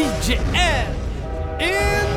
DJ L in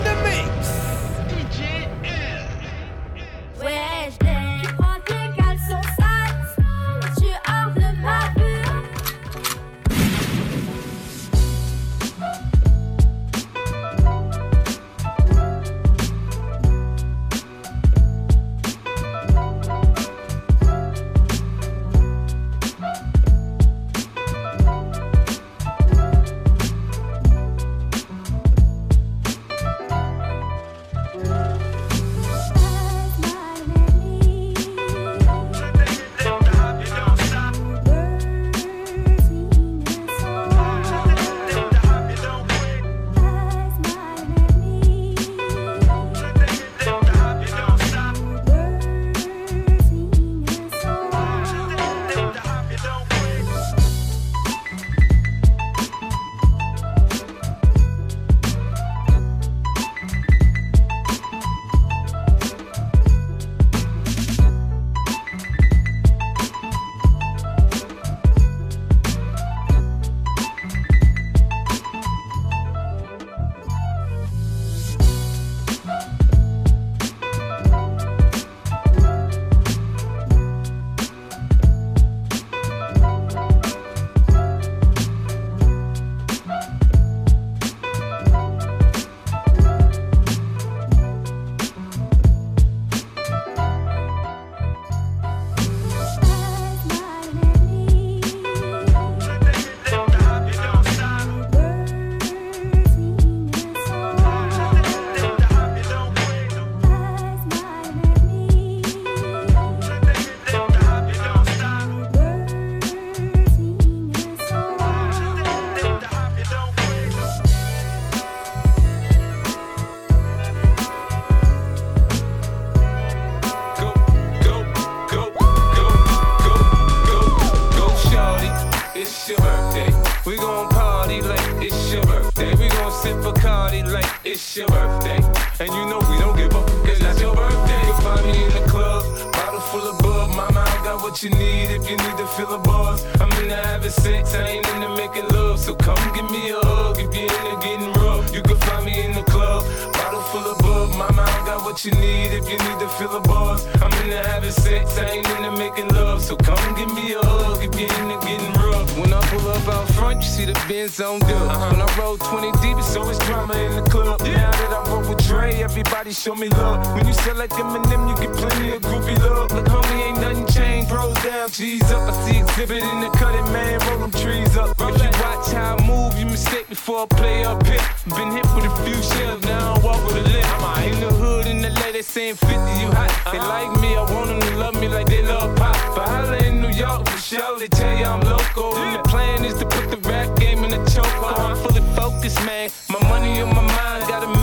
into having sex, I ain't into making love. So come give me a hug if you're into getting rough. You can find me in the club, bottle full of bub. Mama, I got what you need if you need to fill the bars. I'm into having sex, I ain't into making love. So come give me a hug if you're into getting rough. When I pull up out front, you see the Benz on dub. When I roll 20 deep, it's always drama in the club. Now that I roll Dre, everybody show me love. When you sell like Eminem, you get plenty of groupie love. Look, homie, ain't nothing changed. Rolls down, G's up. I see Xzibit in the cutting, man. Roll them trees up. If you watch how I move, you mistake before I play up here. Been hit with a few shells, now I walk with a limp. In the hood, in the lady they saying 50, you hot. They like me, I want them to love me like they love pop. But holla in New York, for sure, they tell you I'm local. And the plan is to put the rap game in the choke. I'm fully focused, man. My money on my mind, got a meal out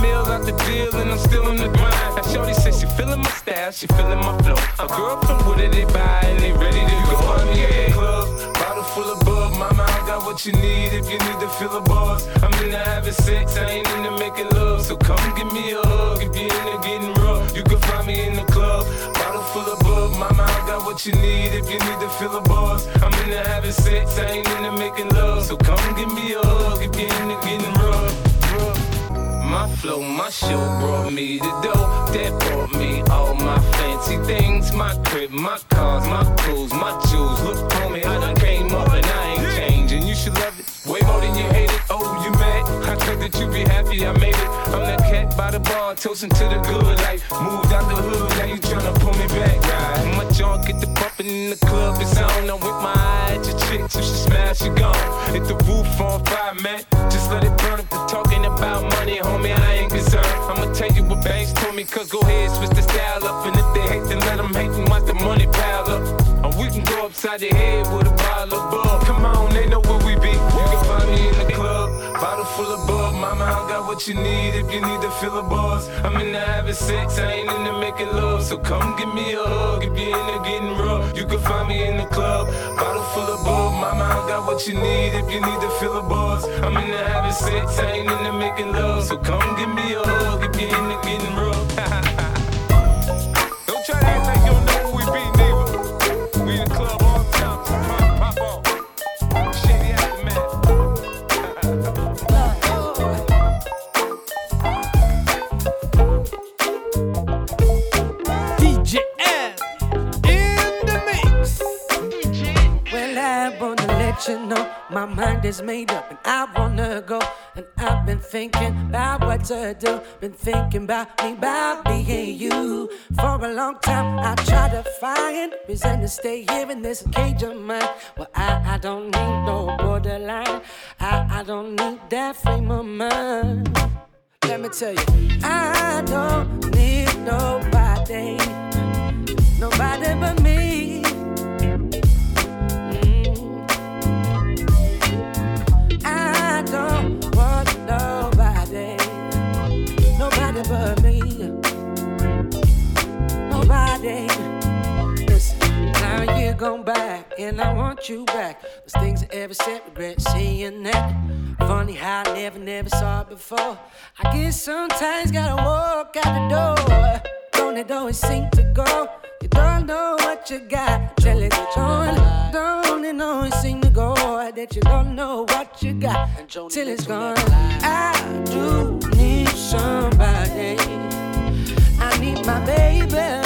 the deal, and I'm still in the grind. Now, Shorty says she feeling my style, she feeling my flow. A girl from Wooded, they buy, and they ready to go. Find club, bottle full of bub. Mama, I got what you need if you need to fill the bars. I'm into having sex, I ain't into making love. So come give me a hug if you're into getting rough. You can find me in the club, bottle full of bub. Mama, I got what you need if you need to fill the bars. I'm into having sex, I ain't into making love. So come give me a hug if you're into getting rough. My flow, my show brought me the dough that brought me all my fancy things. My crib, my cars, my clothes, my jewels. Look, homie, I done came up and I ain't changing. You should love it way more than you hate it. Oh, you mad? That you be happy I made it. I'm that cat by the bar, toasting to the good life. Moved out the hood, now you tryna pull me back, right? My junk get the pumping in the club, it's on. I'm with my eye at your chick, so she smash, she gone. Hit the roof on fire, man. Just let it burn if they're talking about money, homie. I ain't concerned. I'ma tell you what banks told me, cause go ahead, switch the style up. And if they hate, then let them hate and watch the money pile up. And we can go upside your head with a bottle of bug. Come on, they know where we be. You can find me in the club, bottle full of bug. Mama, I got what you need if you need to fill the bars. I'm into having sex, I ain't into making love. So come give me a hug if you're into getting rough. You can find me in the club, bottle full of bug. Mama, I got what you need if you need to fill the bars. I'm into having sex, I ain't into making love. So come give me a hug if you're into getting rough. Is made up and I wanna go. And I've been thinking about what to do. Been thinking about me, about being you. For a long time, I try to find reason to stay here in this cage of mine. Well, I, I don't need no borderline. I, I don't need that frame of mind. Let me tell you, I don't need nobody, nobody but me. Nobody. Listen, now you gone back, and I want you back. Those things I ever said, regret seeing that. Funny how I never, never saw it before. I guess sometimes gotta walk out the door. Don't it always seem to go? You don't know what you got till it's gone. Don't it always seem to go that you don't know what you got till it's gone? I do need somebody. I need my baby.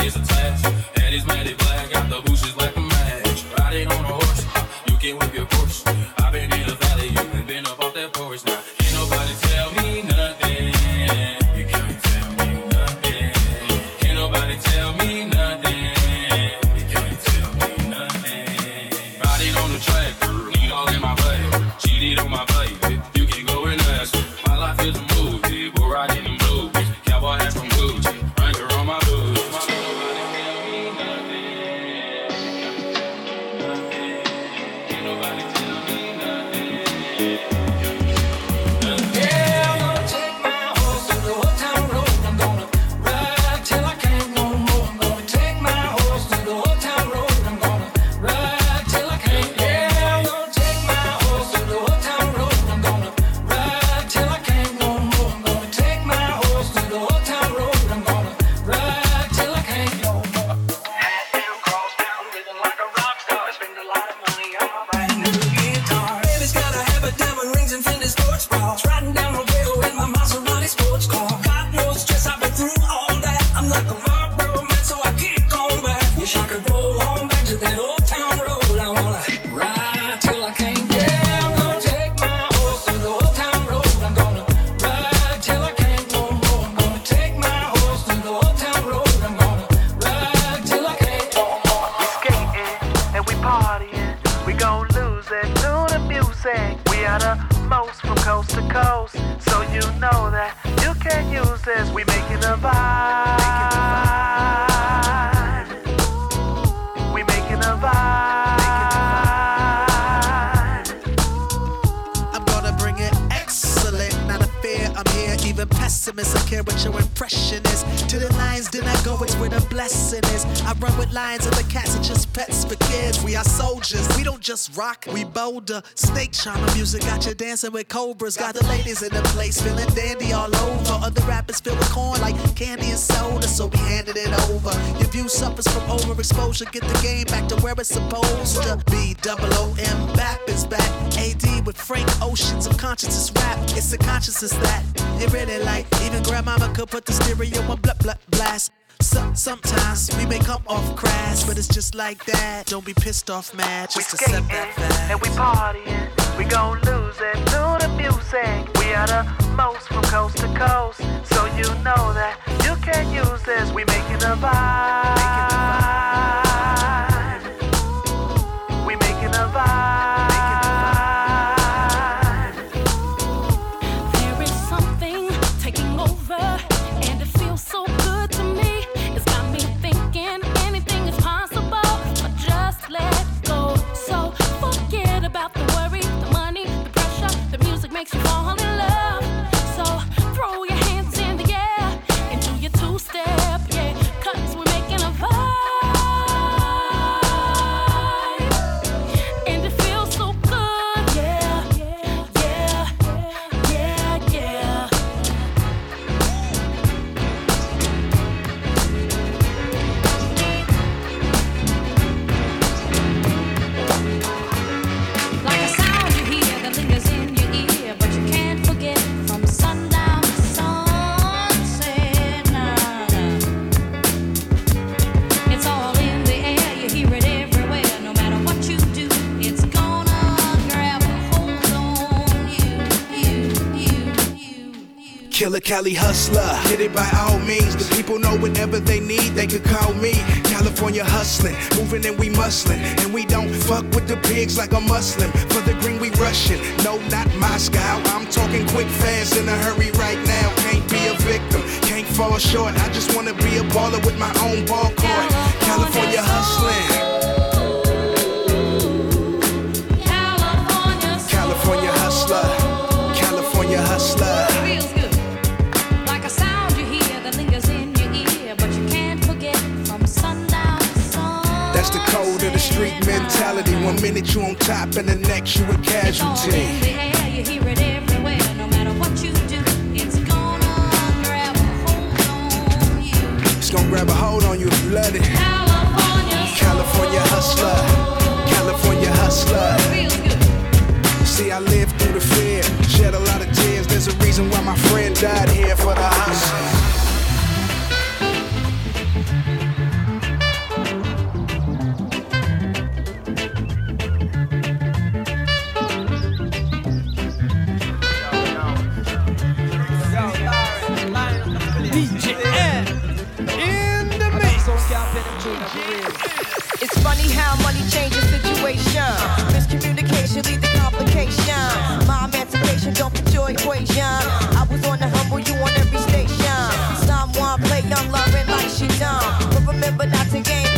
Is a And blessing is. I run with lions and the cats are just pets for kids. We are soldiers, we don't just rock, we boulder. Snake charmer music got you dancing with cobras. Got the ladies in the place feeling dandy all over. Other rappers fill with corn like candy and soda, so we handed it over. Your view suffers from overexposure. Get the game back to where it's supposed to be. Double O M, back is back. AD with Frank Oceans of consciousness rap. It's the consciousness that it really like. Even grandmama could put the stereo on blah blah blast. So, sometimes we may come off crass, but it's just like that. Don't be pissed off, mad. We Just accept that fact. and we partying. We gon' lose it to the music. We are the most from coast to coast. So you know that you can't use this. We making a vibe. We Killer Cali hustler, hit it by all means. The people know whenever they need, they could call me. California hustling, moving and we muscling. And we don't fuck with the pigs like a Muslim. For the green, we rushing. No, not Moscow. I'm talking quick, fast, in a hurry right now. Can't be a victim, can't fall short. I just wanna be a baller with my own ball court. California hustling, California California hustler, street mentality. One minute you on top and the next you a It's all in casualty. the air, you hear it everywhere. No matter what you do, it's gonna grab a hold on you. It's gonna grab a hold on you if you let it. California, California hustler, California hustler. See, I lived through the fear, shed a lot of tears. There's a reason why my friend died here for the hustle. It's funny how money changes situation. Miscommunication leads to complication. My emancipation don't fit your equation. I was on the humble, you on every station. Someone play young Lauren like she done. But remember not to game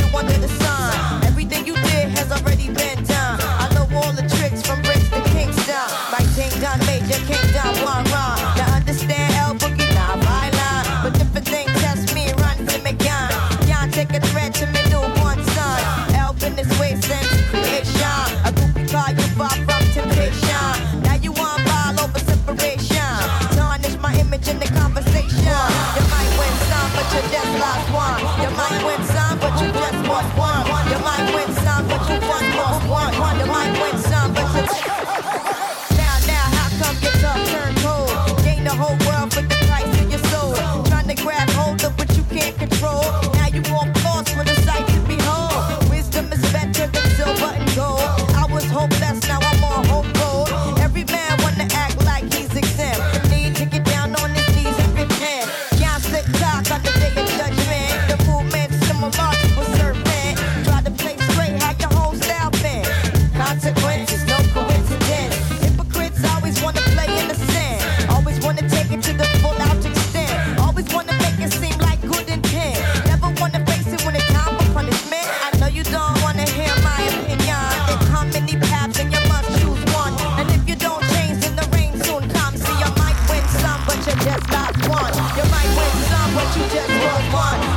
what you just want?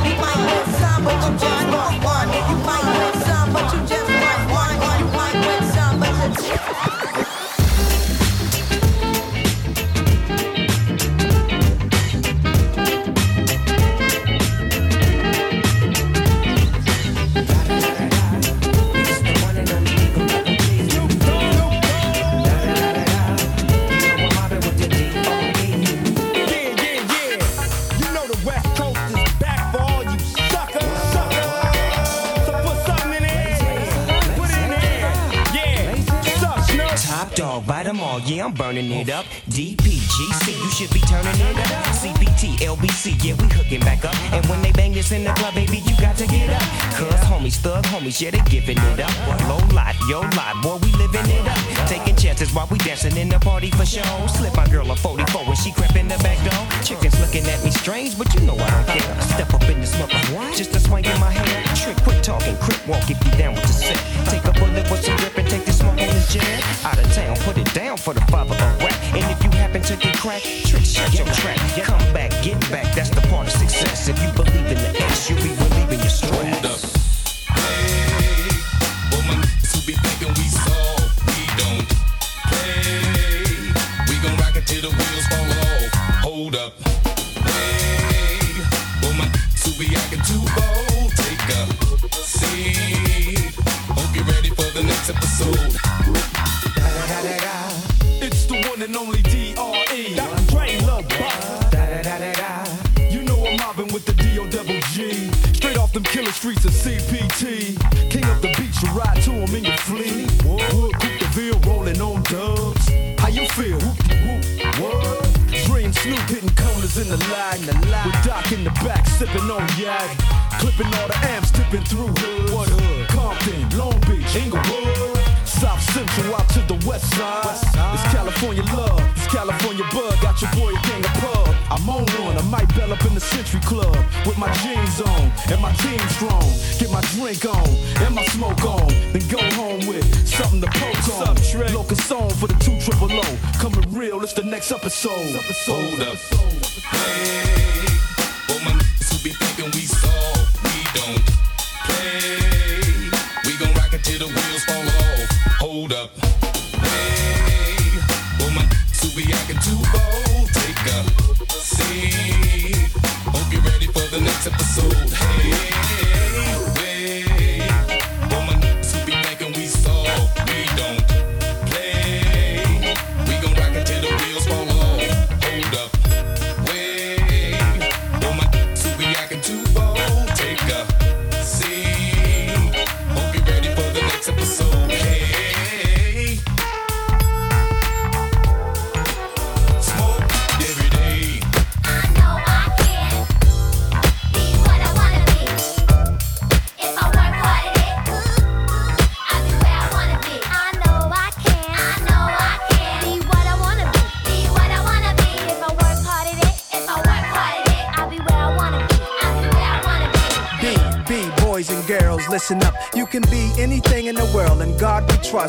Burning it up. DPGC, you should be turning it up. CBT, LBC, yeah, we hooking back up. And when they bang this in the club, baby, you got to get up. Cuz homies, thug homies, yeah, they giving it up. Low life, yo life, boy, we living it up. Taking chances while we dancing in the party for show. Slip my girl a 44 when she crept in the back door. Chickens looking at me strange, but you know I don't care. Step up in the smoker, just a swing in my hair. Trick, quit talking, walk if you down with the set. Take a bullet with some grip and take the smoke jet. Out of town, put it down for the father of rap. And if you happen to get cracked, trick, shut your track. Come back, get back, that's the part of success. If you believe in the S, you'll be relieving your stress. Hold up, hey, woman, in the lag. With Doc in the back, sipping on yak. Clipping all the amps, dipping through hoods. What hood? Compton, Long Beach, Inglewood. South Central out to the west side. It's California love, it's California bug. Got your boy a gang of pub. I'm on one, I might bell up in the Century Club with my jeans on and my team strong. Get my drink on and my smoke on, then go home with something to poke on. Locus song for the two triple O. Coming real, it's the next episode. Hold up. Hey,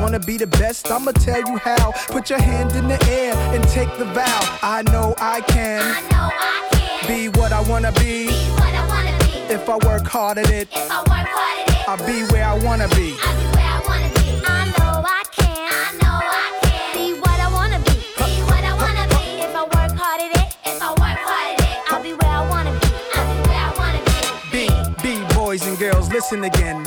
gonna be the best, I'ma tell you how. Put your hand in the air and take the vow. I know I can. I know I can. Be what I wanna be. be, I wanna be. If I work hard at it, if I work hard at it, I'll be, where I wanna be. I'll be where I wanna be. I know I can. I know I can. Be what I wanna be. Be what I wanna be. If I work hard at it, If I work hard at it. I'll be where I wanna be. B, B, boys and girls, listen again.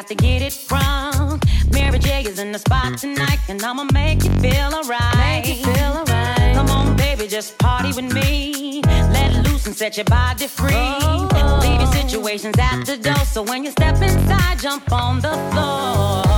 got to get it from. Mary J is in the spot tonight, and I'ma make you feel alright. Make you feel alright. Come on, baby, just party with me. Let loose and set your body free. Oh. Leave your situations at the door, so when you step inside, jump on the floor.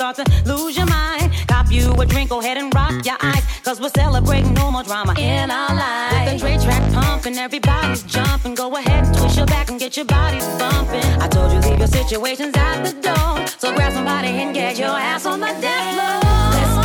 start to lose your mind. Cop you a drink, go ahead and rock your eyes. Cause we're celebrating no more drama in our lives. With the Dre track pumping, everybody's jumping. Go ahead and twist your back and get your body bumping. I told you leave your situations at the door. So grab somebody and get your ass on the dance floor. Let's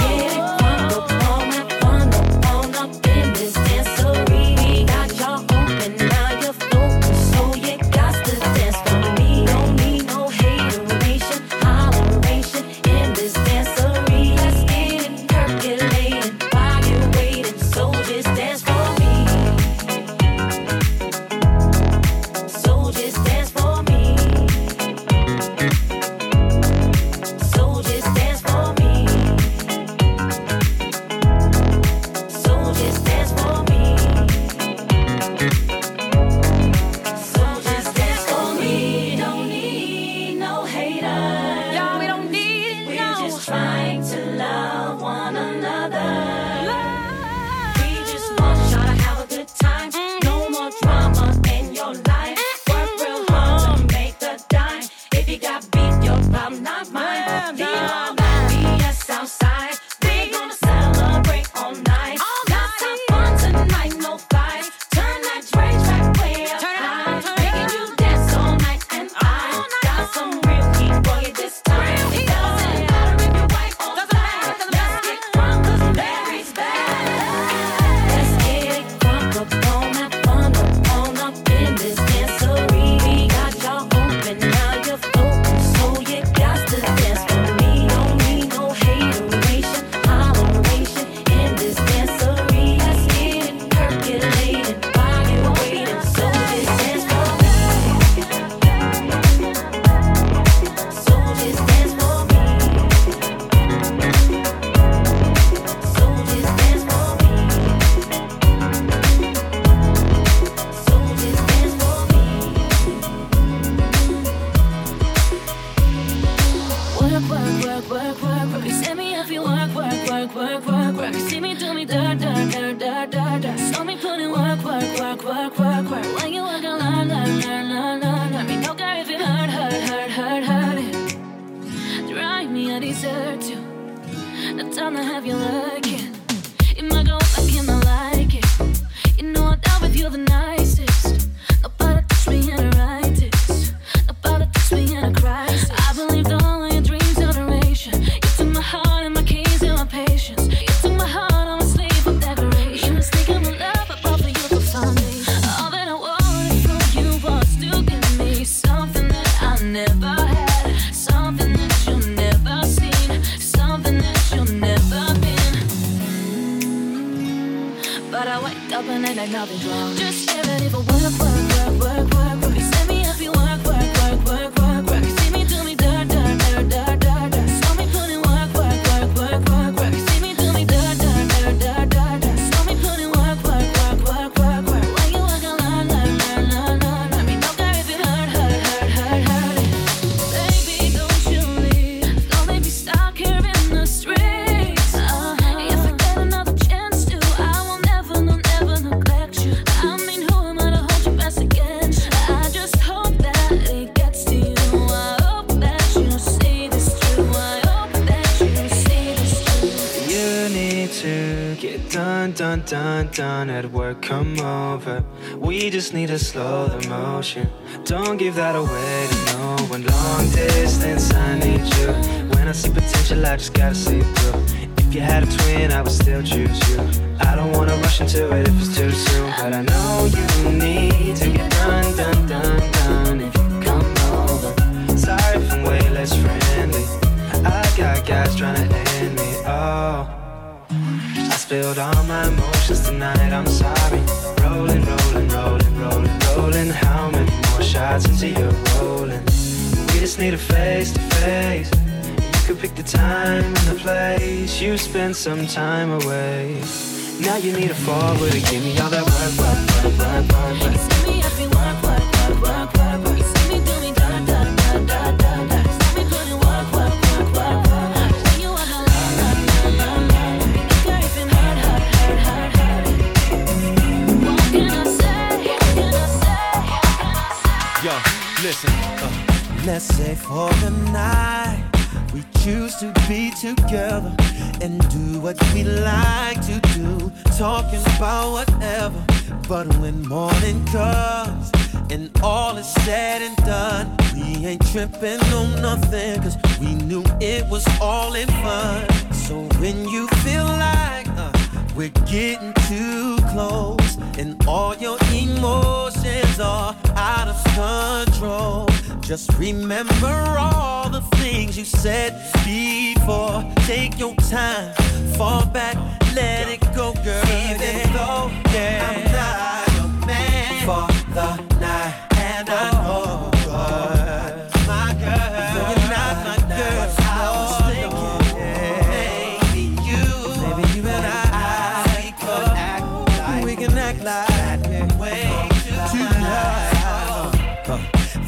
done at work, come over. We just need to slow the motion. Don't give that away to no one. Long distance, I need you. When I see potential, I just gotta see it through. If you had a twin, I would still choose you. I don't wanna rush into it if it's too soon, but I know you need to get done, done, done, done. If you come over, sorry if I'm way less friendly. I got guys trying to end me. Oh spilled all my emotions tonight. I'm sorry. Rolling, rolling, rolling, rolling, rolling. How many more shots into your? rolling? We just need a face to face. You could pick the time and the place. You spend some time away. Now you need a forward to give me all that work, work, work, work, work. work. Me every work, work, work, work, work. Listen. Uh. Let's say for the night we choose to be together and do what we like to do, talking about whatever. But when morning comes and all is said and done, we ain't tripping on nothing, cause we knew it was all in fun. So when you feel like uh, we're getting too close and all your emotions are out of control. Just remember all the things you said before. Take your time, fall back, let it go, girl. Even though yeah, I'm not your man for the night, and I know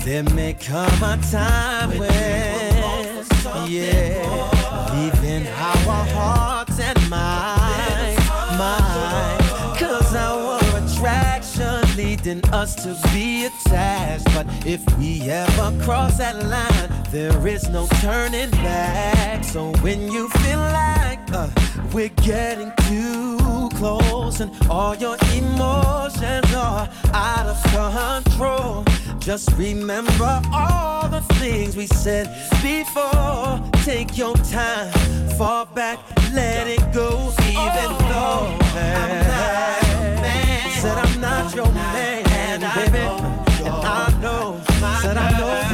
there may come a time when, yeah, leaving our hearts and minds, minds, cause our attraction leading us to be attached. But if we ever cross that line, there is no turning back. So when you feel like uh, we're getting too close and all your emotions are out of control. Just remember all the things we said before. Take your time, fall back, let it go. Even oh, though I'm not your man, said I'm not your man, baby. And I know, said I know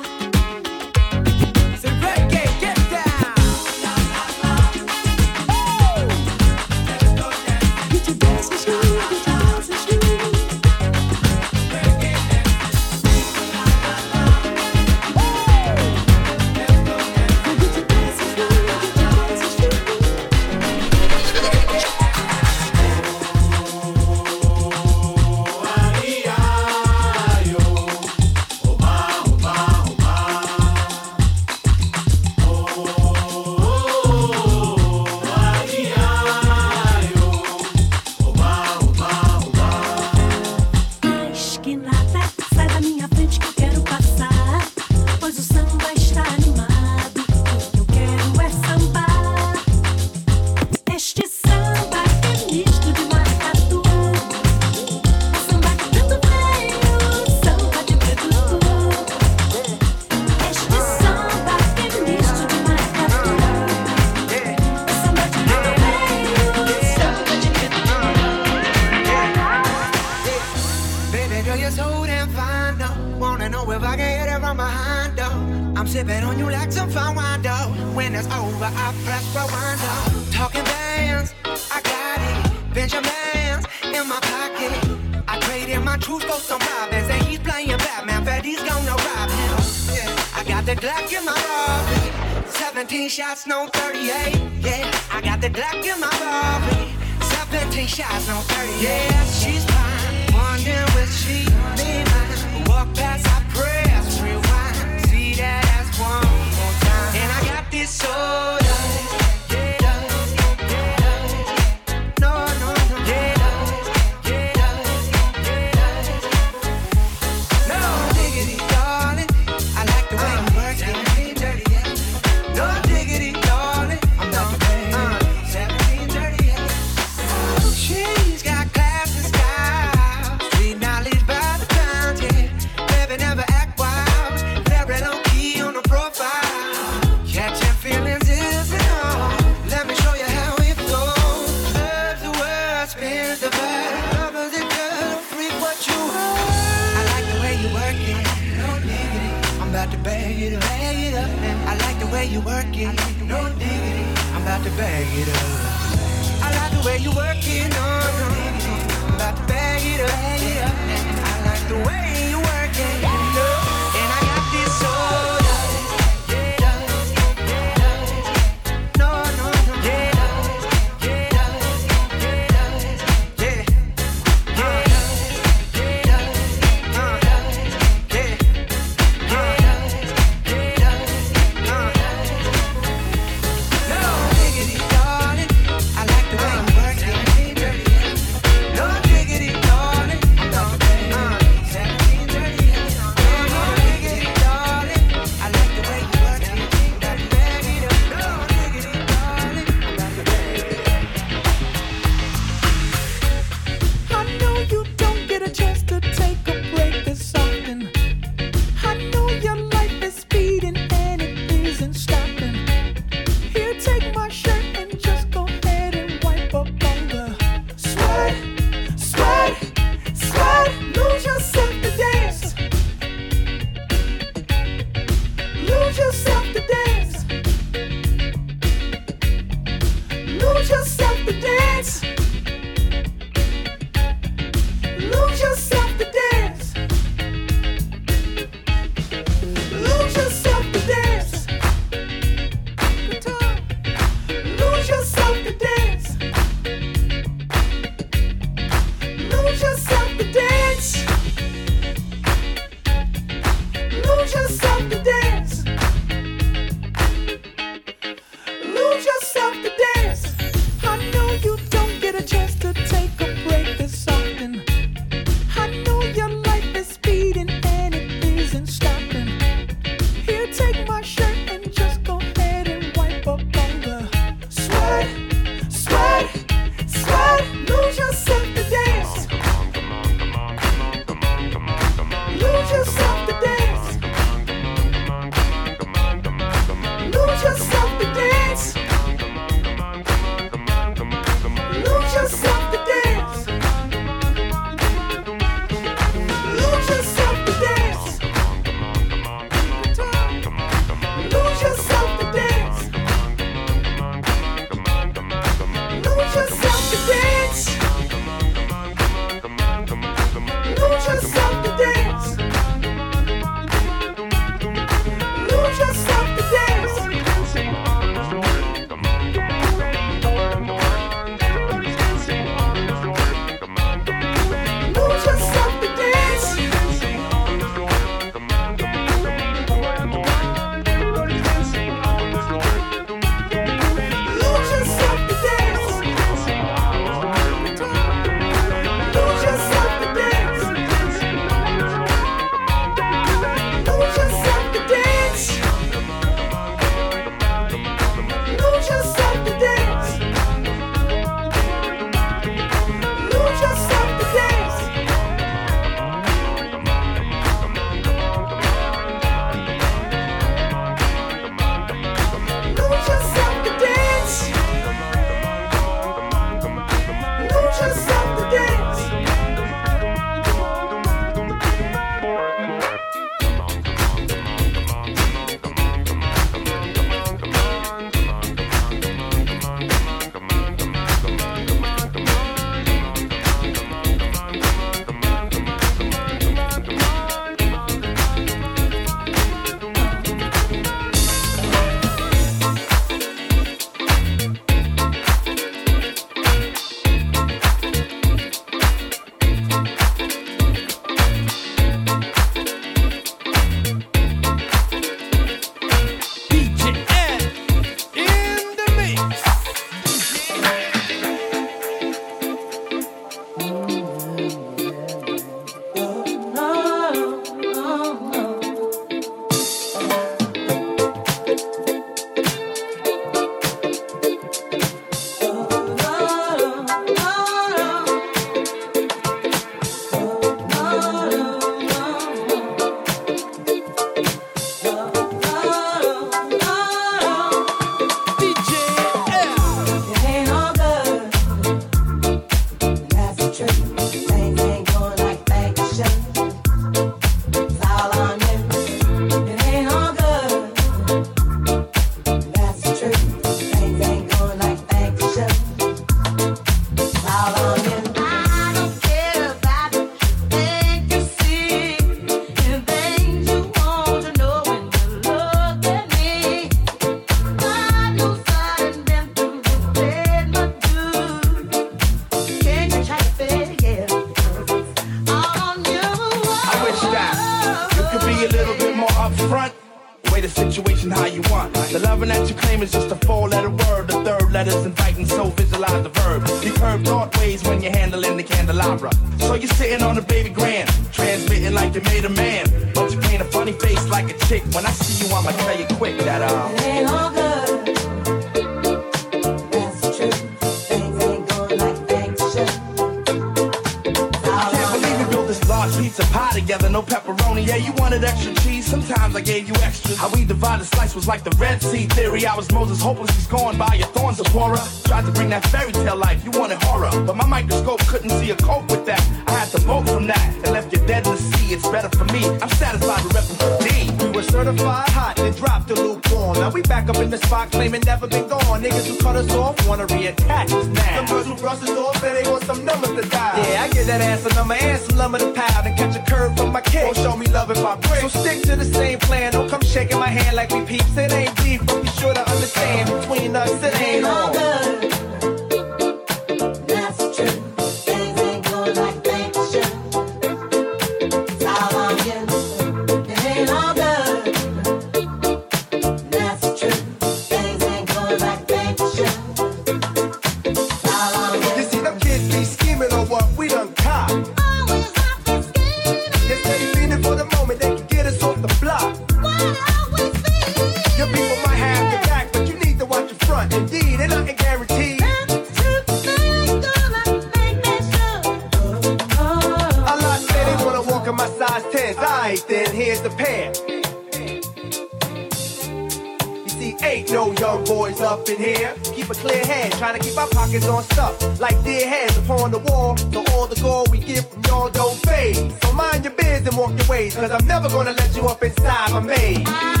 trying to keep our pockets on stuff like dead heads upon the wall. So all the gold we get from y'all don't fade. So mind your biz and walk your ways, cause I'm never gonna let you up inside my maze.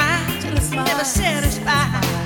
satisfied, never satisfied.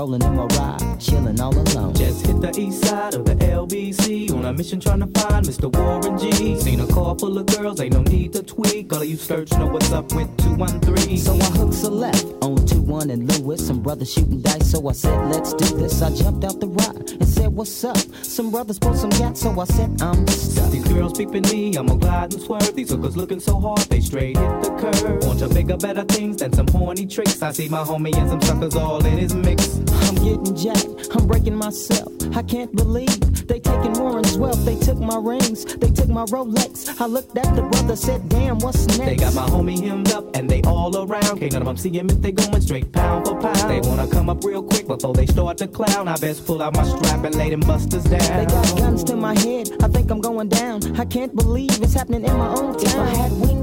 Rolling in my ride, chilling all alone. Just hit the east side of the LBC on a mission trying to find Mr. Warren G. Seen a car full of girls, ain't no need to tweak. All of you skirts know what's up with 213. So I hooked a left on 2 brothers shooting dice, so I said, let's do this. I jumped out the ride and said, what's up? Some brothers pulled some gas, so I said, I'm stuck. These girls peeping me, I'm gonna glide and swerve. These hookers looking so hard, they straight hit the curve. Want to bigger, better things than some horny tricks. I see my homie and some suckers all in his mix. I'm getting jacked, I'm breaking myself. I can't believe taking Warren's wealth. They took my rings, they took my Rolex. I looked at the brother, said, damn, what's next? They got my homie hemmed up and they all around. Can't none of them see him if they going straight pound for pound. They wanna come up real quick before they start to clown. I best pull out my strap and lay them busters down. They got guns to my head, I think I'm going down. I can't believe it's happening in my own town. If I had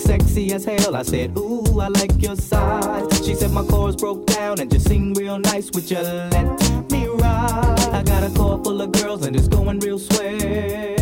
Sexy as hell. I said, Ooh, I like your size. She said my chords broke down and just sing real nice. Would you let me ride? I got a car full of girls and it's going real swell.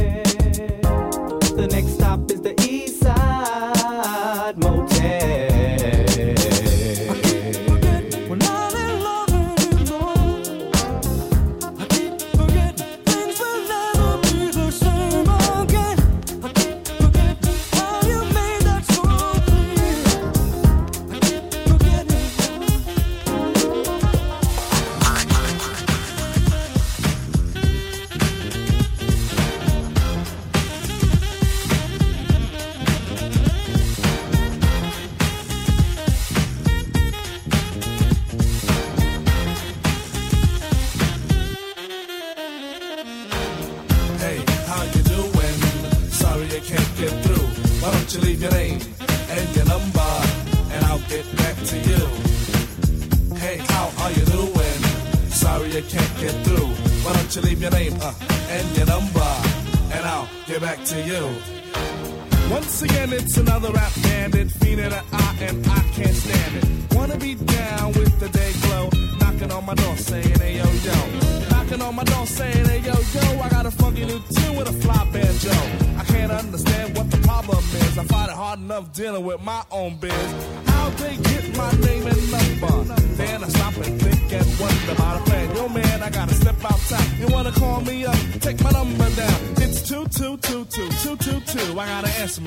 Another rap bandit, fiend in the eye, and I can't stand it. Wanna be down with the day glow, knocking on my door saying, hey yo yo. Knocking on my door saying, hey yo yo, I got a funky new tune with a fly banjo. I can't understand what the problem is. I find it hard enough dealing with my own biz.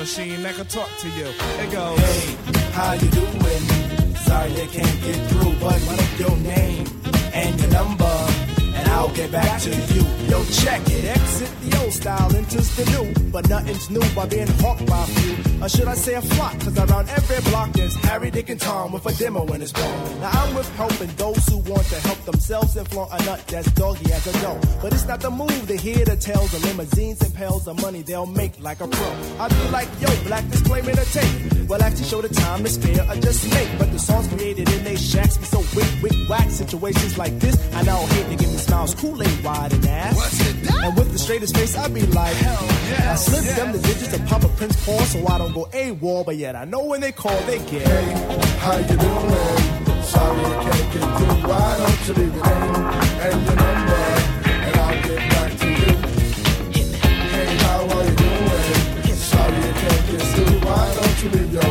Machine that can talk to you. It goes. Hey, how you doing? Sorry I can't get through, but up your name and your number, and I'll get back to you. Yo, check it. Exit style, enters the new, but nothing's new by being hawked by a few. Or should I say a flock? Cause around every block there's Harry, Dick, and Tom with a demo in his phone. Now I'm with helping those who want to help themselves and flaunt a nut that's doggy as a dough. But it's not the move to hear the tales of limousines and pails of money they'll make like a pro. I be like, yo, black disclaimer to tape. Well, actually show the time is fair or just make. But the songs created in they shacks be so wick, wick, whack. Situations like this, I now hate to give me smiles, Kool-Aid wide straightest face, I be like, hell yeah. I slip them the digits of Papa Prince Paul so I don't go AWOL, but yet I know when they call, they get. Hey, How you doing? Sorry I can't get through. Why don't you leave your name and your number, and I'll get back to you. Hey, how are you doing? Sorry I can't get through. Why don't you leave your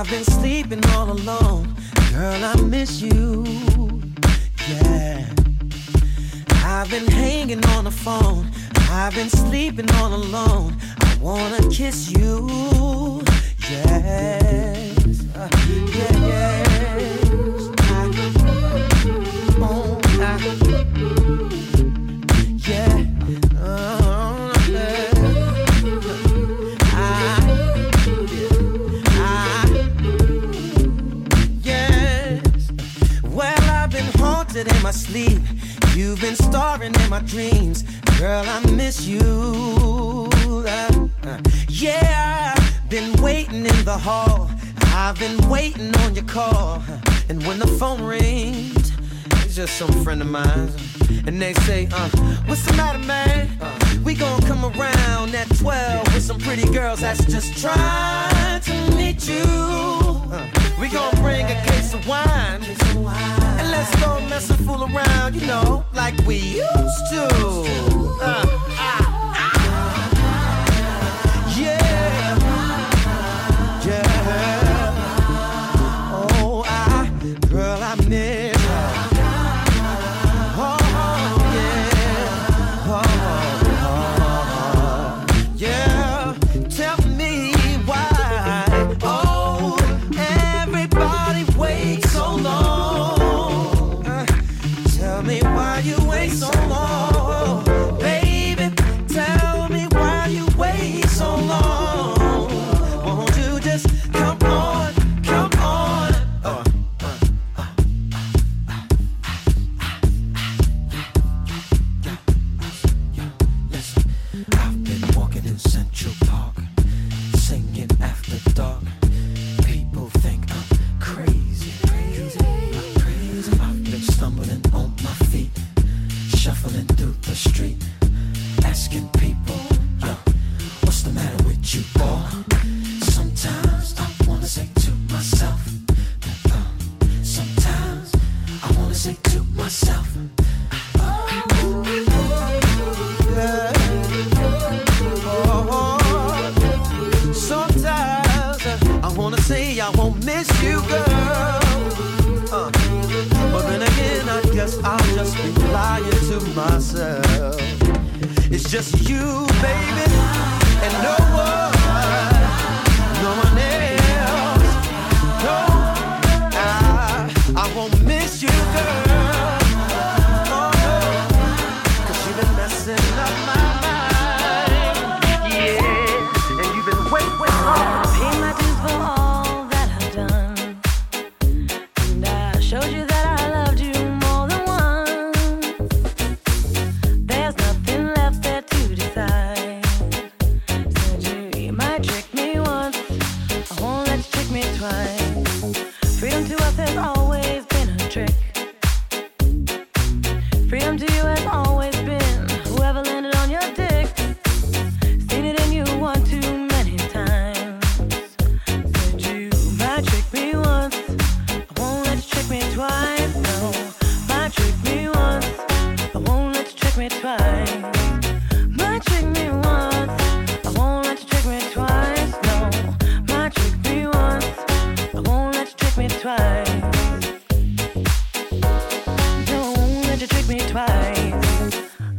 I've been sleeping all alone. Girl, I miss you. Yeah. I've been hanging on the phone. I've been sleeping all alone. I wanna kiss you. Yes. Uh, yeah, yes. My sleep. You've been starring in my dreams. Girl, I miss you. Uh, yeah, been waiting in the hall. I've been waiting on your call. And when the phone rings, it's just some friend of mine. And they say, uh, what's the matter, man? Uh, we gon' come around at 12 with some pretty girls that's just trying to meet you. Uh, we gon' bring a case of wine. And let's go mess and fool around, you know, like we used to. Uh, ah,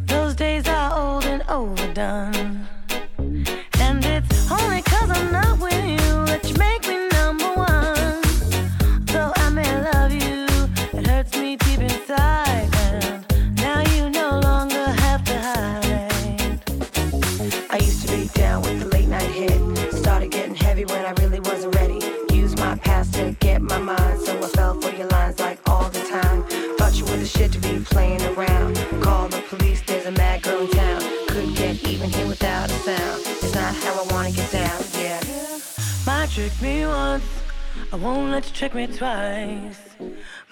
Those days are old and overdone. Won't let you trick me twice.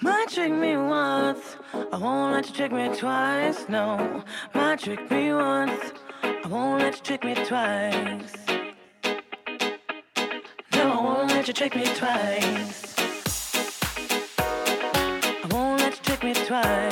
My trick me once, I won't let you trick me twice. No, my trick me once, I won't let you trick me twice. No. I won't let you trick me twice. I won't let you trick me twice.